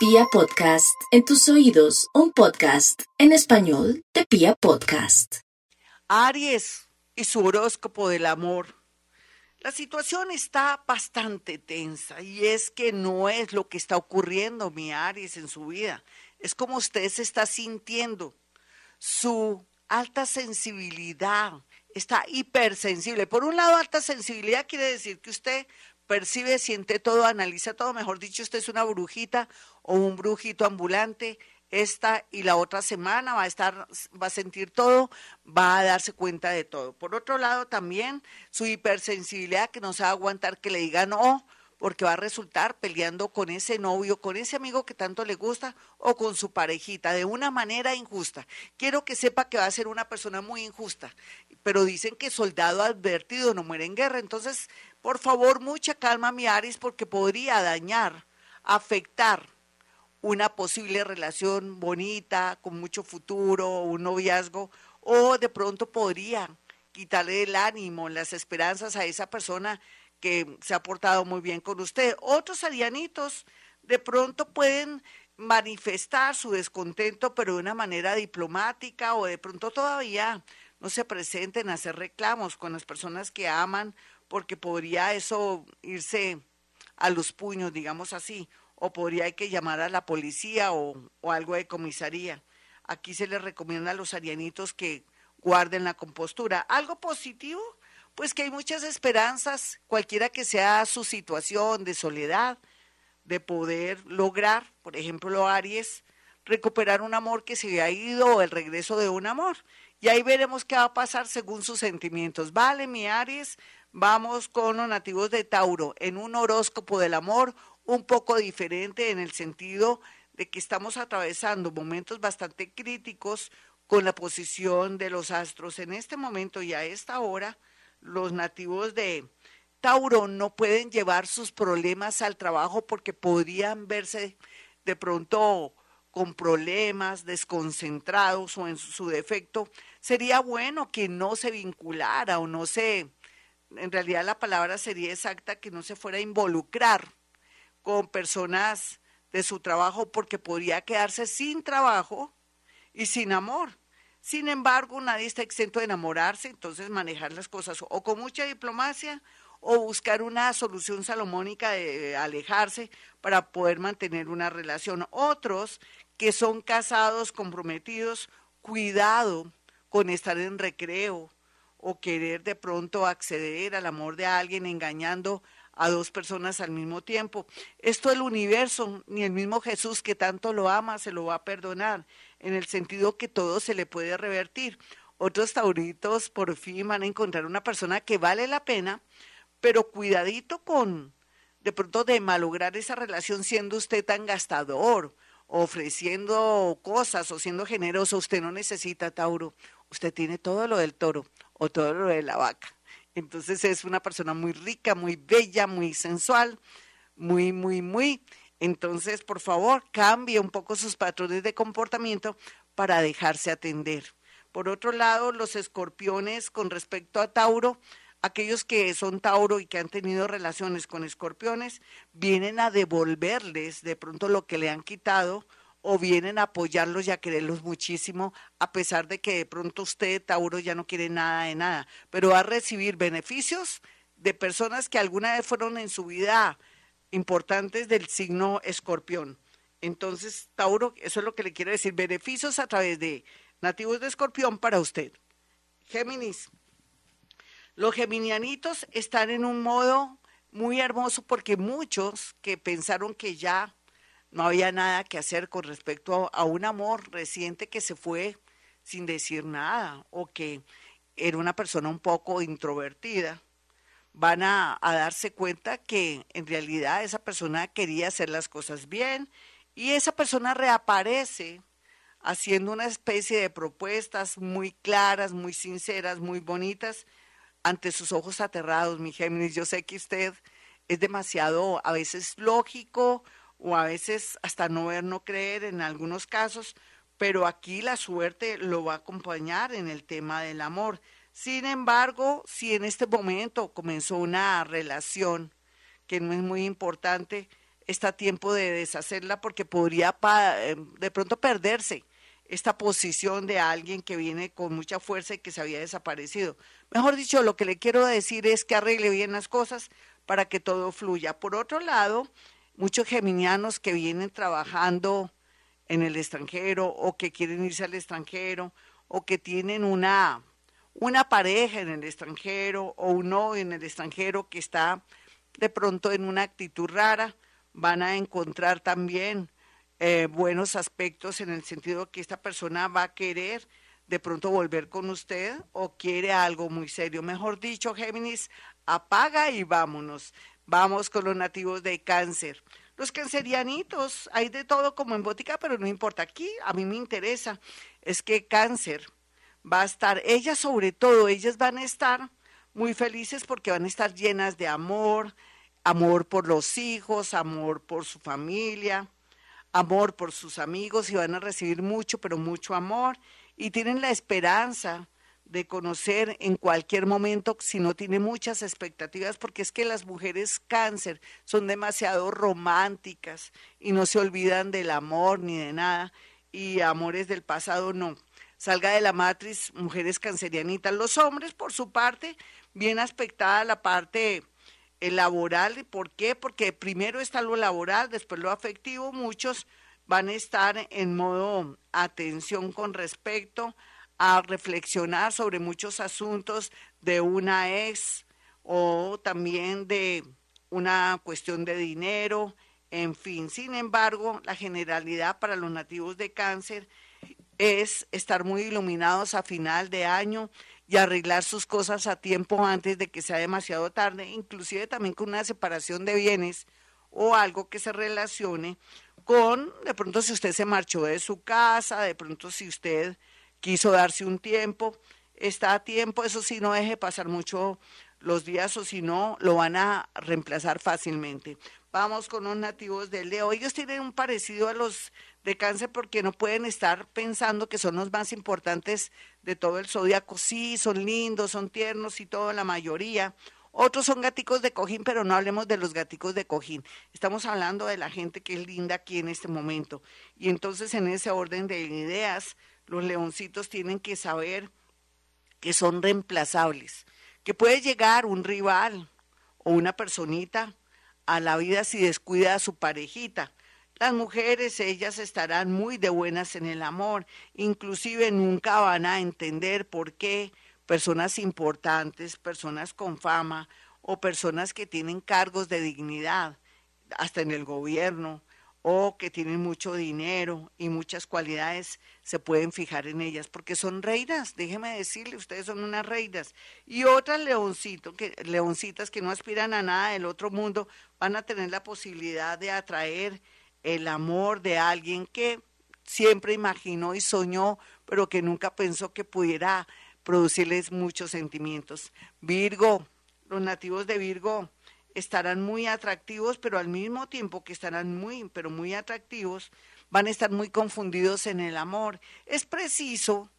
Pia Podcast, en tus oídos, un podcast en español de Pia Podcast. Aries y su horóscopo del amor. La situación está bastante tensa y es que no es lo que está ocurriendo, mi Aries, en su vida. Es como usted se está sintiendo. Su alta sensibilidad está hipersensible. Por un lado, alta sensibilidad quiere decir que usted percibe, siente todo, analiza todo. Mejor dicho, usted es una brujita o un brujito ambulante. Esta y la otra semana va a estar, va a sentir todo, va a darse cuenta de todo. Por otro lado, también su hipersensibilidad que no se va a aguantar que le digan no, porque va a resultar peleando con ese novio, con ese amigo que tanto le gusta o con su parejita de una manera injusta. Quiero que sepa que va a ser una persona muy injusta, pero dicen que soldado advertido no muere en guerra. Entonces, por favor, mucha calma, mi Aries, porque podría dañar, afectar una posible relación bonita, con mucho futuro, un noviazgo, o de pronto podría quitarle el ánimo, las esperanzas a esa persona que se ha portado muy bien con usted. Otros arianitos de pronto pueden manifestar su descontento, pero de una manera diplomática o de pronto todavía no se presenten a hacer reclamos con las personas que aman, porque podría eso irse a los puños, digamos así, o podría hay que llamar a la policía o, o algo de comisaría. Aquí se les recomienda a los arianitos que guarden la compostura. Algo positivo pues que hay muchas esperanzas, cualquiera que sea su situación de soledad, de poder lograr, por ejemplo, Aries, recuperar un amor que se ha ido o el regreso de un amor. Y ahí veremos qué va a pasar según sus sentimientos. Vale, mi Aries, vamos con los nativos de Tauro, en un horóscopo del amor un poco diferente en el sentido de que estamos atravesando momentos bastante críticos con la posición de los astros en este momento y a esta hora los nativos de Tauro no pueden llevar sus problemas al trabajo porque podrían verse de pronto con problemas, desconcentrados o en su defecto, sería bueno que no se vinculara o no se, en realidad la palabra sería exacta, que no se fuera a involucrar con personas de su trabajo porque podría quedarse sin trabajo y sin amor. Sin embargo, nadie está exento de enamorarse, entonces manejar las cosas o con mucha diplomacia o buscar una solución salomónica de alejarse para poder mantener una relación. Otros que son casados, comprometidos, cuidado con estar en recreo o querer de pronto acceder al amor de alguien engañando a dos personas al mismo tiempo. Esto el universo, ni el mismo Jesús que tanto lo ama, se lo va a perdonar en el sentido que todo se le puede revertir. Otros tauritos por fin van a encontrar una persona que vale la pena, pero cuidadito con de pronto de malograr esa relación siendo usted tan gastador, ofreciendo cosas o siendo generoso. Usted no necesita Tauro, usted tiene todo lo del toro o todo lo de la vaca. Entonces es una persona muy rica, muy bella, muy sensual, muy, muy, muy entonces, por favor, cambie un poco sus patrones de comportamiento para dejarse atender. Por otro lado, los escorpiones con respecto a Tauro, aquellos que son Tauro y que han tenido relaciones con escorpiones, vienen a devolverles de pronto lo que le han quitado o vienen a apoyarlos y a quererlos muchísimo, a pesar de que de pronto usted, Tauro, ya no quiere nada de nada, pero va a recibir beneficios de personas que alguna vez fueron en su vida importantes del signo escorpión. Entonces, Tauro, eso es lo que le quiero decir, beneficios a través de nativos de escorpión para usted. Géminis, los geminianitos están en un modo muy hermoso porque muchos que pensaron que ya no había nada que hacer con respecto a, un amor reciente que se fue sin decir nada o que era una persona un poco introvertida, van a, darse cuenta que en realidad esa persona quería hacer las cosas bien y esa persona reaparece haciendo una especie de propuestas muy claras, muy sinceras, muy bonitas ante sus ojos aterrados, mi Géminis. Yo sé que usted es demasiado a veces lógico o a veces hasta no ver, no creer en algunos casos, pero aquí la suerte lo va a acompañar en el tema del amor. Sin embargo, si en este momento comenzó una relación que no es muy importante, está tiempo de deshacerla porque podría eh, de pronto perderse esta posición de alguien que viene con mucha fuerza y que se había desaparecido. Mejor dicho, lo que le quiero decir es que arregle bien las cosas para que todo fluya. Por otro lado, muchos geminianos que vienen trabajando en el extranjero o que quieren irse al extranjero o que tienen una, una pareja en el extranjero o un en el extranjero que está de pronto en una actitud rara, van a encontrar también eh, buenos aspectos en el sentido que esta persona va a querer de pronto volver con usted o quiere algo muy serio. Mejor dicho, Géminis, apaga y vámonos. Vamos con los nativos de cáncer. Los cancerianitos, hay de todo como en botica, pero no importa. Aquí a mí me interesa es que cáncer va a estar, ellas sobre todo, ellas van a estar muy felices porque van a estar llenas de amor, amor por los hijos, amor por su familia, amor por sus amigos y van a recibir mucho, pero mucho amor y tienen la esperanza de conocer en cualquier momento si no tiene muchas expectativas, porque es que las mujeres cáncer son demasiado románticas y no se olvidan del amor ni de nada, y amores del pasado no. Salga de la matriz, mujeres cancerianitas. Los hombres, por su parte, bien aspectada la parte el laboral. ¿Por qué? Porque primero está lo laboral, después lo afectivo. Muchos van a estar en modo atención con respecto a reflexionar sobre muchos asuntos de una ex o también de una cuestión de dinero, en fin. Sin embargo, la generalidad para los nativos de cáncer es estar muy iluminados a final de año y arreglar sus cosas a tiempo antes de que sea demasiado tarde, inclusive también con una separación de bienes o algo que se relacione con, de pronto si usted se marchó de su casa, de pronto si usted quiso darse un tiempo, está a tiempo, eso sí, no deje pasar mucho los días o si no, lo van a reemplazar fácilmente. Vamos con los nativos del Leo. Ellos tienen un parecido a los de cáncer porque no pueden estar pensando que son los más importantes de todo el zodiaco. Sí, son lindos, son tiernos y todo, la mayoría. Otros son gaticos de cojín, pero no hablemos de los gaticos de cojín. Estamos hablando de la gente que es linda aquí en este momento. Y entonces en ese orden de ideas, los leoncitos tienen que saber que son reemplazables, que puede llegar un rival o una personita a la vida si descuida a su parejita, las mujeres, ellas estarán muy de buenas en el amor, inclusive nunca van a entender por qué personas importantes, personas con fama o personas que tienen cargos de dignidad, hasta en el gobierno, o que tienen mucho dinero y muchas cualidades, se pueden fijar en ellas, porque son reinas, déjeme decirle, ustedes son unas reinas. Y otras leoncitos, que, leoncitas que no aspiran a nada del otro mundo, van a tener la posibilidad de atraer el amor de alguien que siempre imaginó y soñó, pero que nunca pensó que pudiera producirles muchos sentimientos. Virgo, los nativos de Virgo estarán muy atractivos, pero al mismo tiempo que estarán muy, pero muy atractivos, van a estar muy confundidos en el amor. Es preciso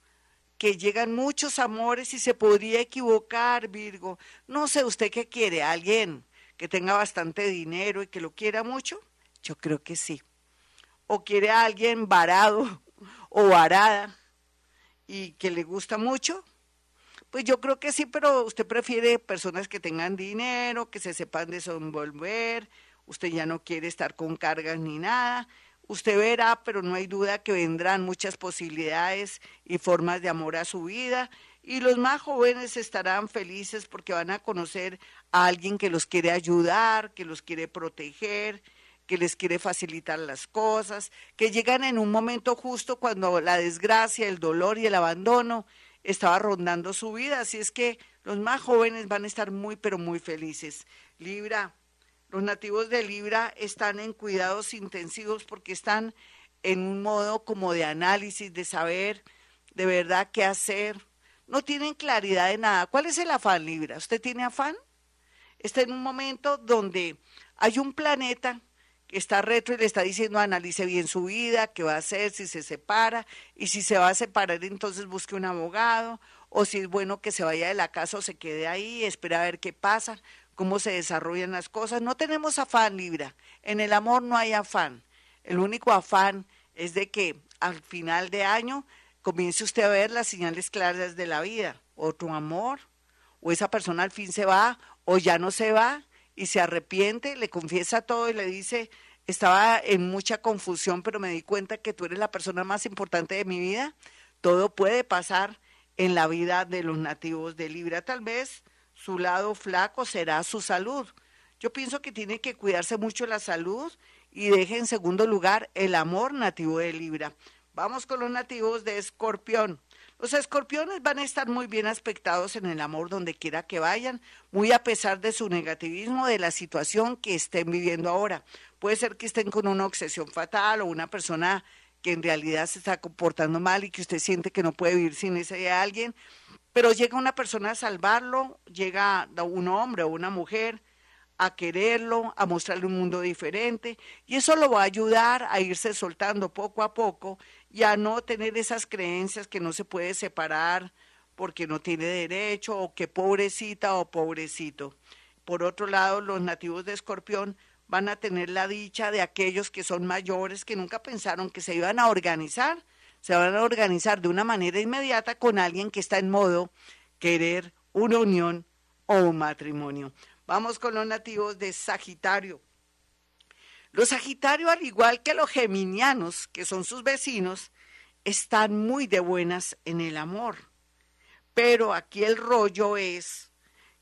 que llegan muchos amores y se podría equivocar, Virgo. No sé usted qué quiere, alguien que tenga bastante dinero y que lo quiera mucho. Yo creo que sí. O quiere a alguien varado o varada y que le gusta mucho. Pues yo creo que sí, pero usted prefiere personas que tengan dinero, que se sepan desenvolver, usted ya no quiere estar con cargas ni nada. Usted verá, pero no hay duda que vendrán muchas posibilidades y formas de amor a su vida. Y los más jóvenes estarán felices porque van a conocer a alguien que los quiere ayudar, que los quiere proteger, que les quiere facilitar las cosas, que llegan en un momento justo cuando la desgracia, el dolor y el abandono estaba rondando su vida. Así es que los más jóvenes van a estar muy, pero muy felices. Libra, los nativos de Libra están en cuidados intensivos porque están en un modo como de análisis, de saber de verdad qué hacer. No tienen claridad de nada. ¿Cuál es el afán, Libra? ¿Usted tiene afán? Está en un momento donde hay un planeta está retro y le está diciendo analice bien su vida, qué va a hacer, si se separa, y si se va a separar, entonces busque un abogado, o si es bueno que se vaya de la casa o se quede ahí, espera a ver qué pasa, cómo se desarrollan las cosas. No tenemos afán, Libra. En el amor no hay afán. El único afán es de que al final de año comience usted a ver las señales claras de la vida. Otro amor, o esa persona al fin se va, o ya no se va, y se arrepiente, le confiesa todo y le dice, estaba en mucha confusión, pero me di cuenta que tú eres la persona más importante de mi vida. Todo puede pasar en la vida de los nativos de Libra. Tal vez su lado flaco será su salud. Yo pienso que tiene que cuidarse mucho la salud y deje en segundo lugar el amor nativo de Libra. Vamos con los nativos de Escorpión. Los escorpiones van a estar muy bien aspectados en el amor donde quiera que vayan, muy a pesar de su negativismo de la situación que estén viviendo ahora. Puede ser que estén con una obsesión fatal o una persona que en realidad se está comportando mal y que usted siente que no puede vivir sin ese alguien, pero llega una persona a salvarlo, llega un hombre o una mujer a quererlo, a mostrarle un mundo diferente, y eso lo va a ayudar a irse soltando poco a poco y a no tener esas creencias que no se puede separar porque no tiene derecho o que pobrecita o pobrecito. Por otro lado, los nativos de Escorpión van a tener la dicha de aquellos que son mayores que nunca pensaron que se iban a organizar, se van a organizar de una manera inmediata con alguien que está en modo querer una unión o un matrimonio. Vamos con los nativos de Sagitario. Los Sagitario, al igual que los geminianos, que son sus vecinos, están muy de buenas en el amor. Pero aquí el rollo es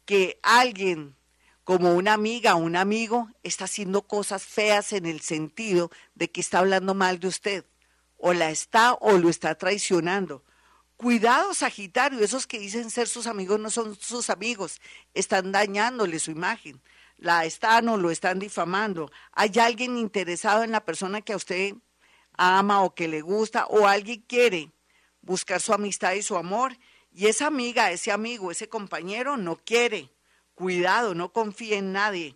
que alguien como una amiga o un amigo está haciendo cosas feas en el sentido de que está hablando mal de usted, o la está o lo está traicionando, Cuidado, Sagitario, esos que dicen ser sus amigos no son sus amigos, están dañándole su imagen, la están o lo están difamando. Hay alguien interesado en la persona que a usted ama o que le gusta, o alguien quiere buscar su amistad y su amor, y esa amiga, ese amigo, ese compañero no quiere. Cuidado, no confíe en nadie.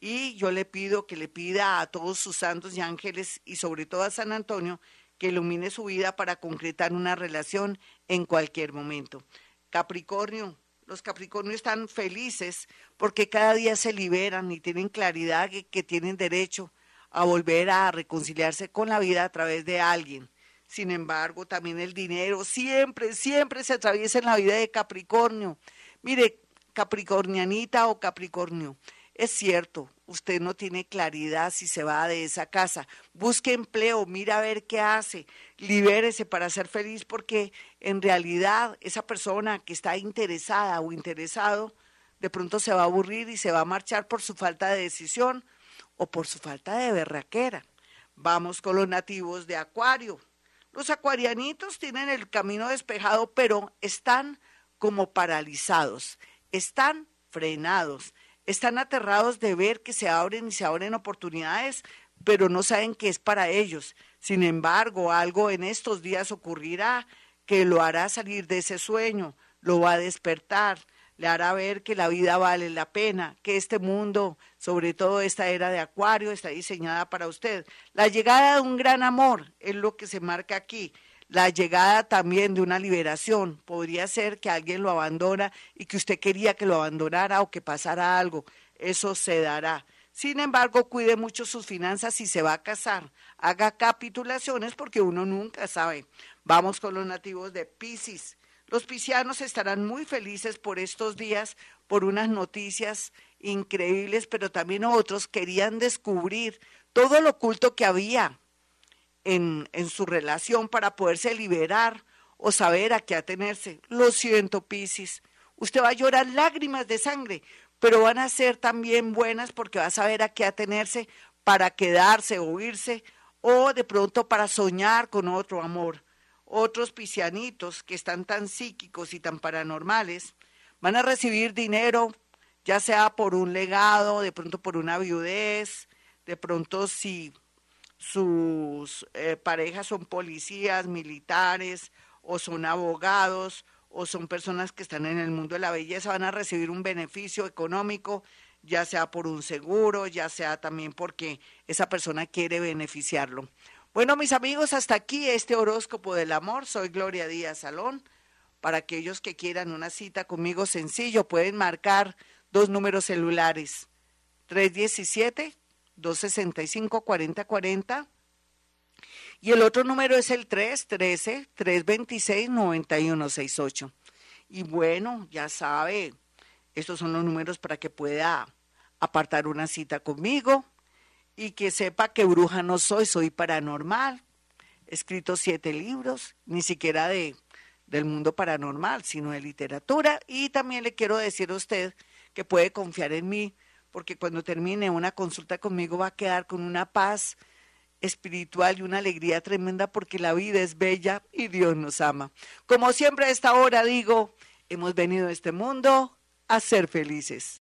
Y yo le pido que le pida a todos sus santos y ángeles y sobre todo a San Antonio que ilumine su vida para concretar una relación en cualquier momento. Capricornio, los Capricornios están felices porque cada día se liberan y tienen claridad que, que tienen derecho a volver a reconciliarse con la vida a través de alguien. Sin embargo, también el dinero siempre, siempre se atraviesa en la vida de Capricornio. Mire, Capricornianita o Capricornio, es cierto, usted no tiene claridad si se va de esa casa. Busque empleo, mira a ver qué hace, libérese para ser feliz porque en realidad esa persona que está interesada o interesado de pronto se va a aburrir y se va a marchar por su falta de decisión o por su falta de berraquera. Vamos con los nativos de Acuario. Los acuarianitos tienen el camino despejado, pero están como paralizados, están frenados están aterrados de ver que se abren y se abren oportunidades, pero no saben que es para ellos. Sin embargo, algo en estos días ocurrirá que lo hará salir de ese sueño, lo va a despertar, le hará ver que la vida vale la pena, que este mundo, sobre todo esta era de Acuario, está diseñada para usted. La llegada de un gran amor es lo que se marca aquí la llegada también de una liberación. Podría ser que alguien lo abandona y que usted quería que lo abandonara o que pasara algo. Eso se dará. Sin embargo, cuide mucho sus finanzas si se va a casar. Haga capitulaciones porque uno nunca sabe. Vamos con los nativos de Pisces. Los piscianos estarán muy felices por estos días, por unas noticias increíbles, pero también otros querían descubrir todo lo oculto que había en, su relación para poderse liberar o saber a qué atenerse. Lo siento, Piscis. Usted va a llorar lágrimas de sangre, pero van a ser también buenas porque va a saber a qué atenerse para quedarse o irse o de pronto para soñar con otro amor. Otros piscianitos que están tan psíquicos y tan paranormales van a recibir dinero, ya sea por un legado, de pronto por una viudez, de pronto si sus eh, parejas son policías, militares o son abogados o son personas que están en el mundo de la belleza, van a recibir un beneficio económico, ya sea por un seguro, ya sea también porque esa persona quiere beneficiarlo. Bueno, mis amigos, hasta aquí este horóscopo del amor. Soy Gloria Díaz Salón. Para aquellos que quieran una cita conmigo sencillo, pueden marcar dos números celulares, 317-265-4040 y el otro número es el 313-326-9168. Y bueno, ya sabe, estos son los números para que pueda apartar una cita conmigo y que sepa que bruja no soy, soy paranormal. He escrito siete libros, ni siquiera de, del mundo paranormal, sino de literatura. Y también le quiero decir a usted que puede confiar en mí, porque cuando termine una consulta conmigo va a quedar con una paz espiritual y una alegría tremenda porque la vida es bella y Dios nos ama. Como siempre a esta hora digo, hemos venido a este mundo a ser felices.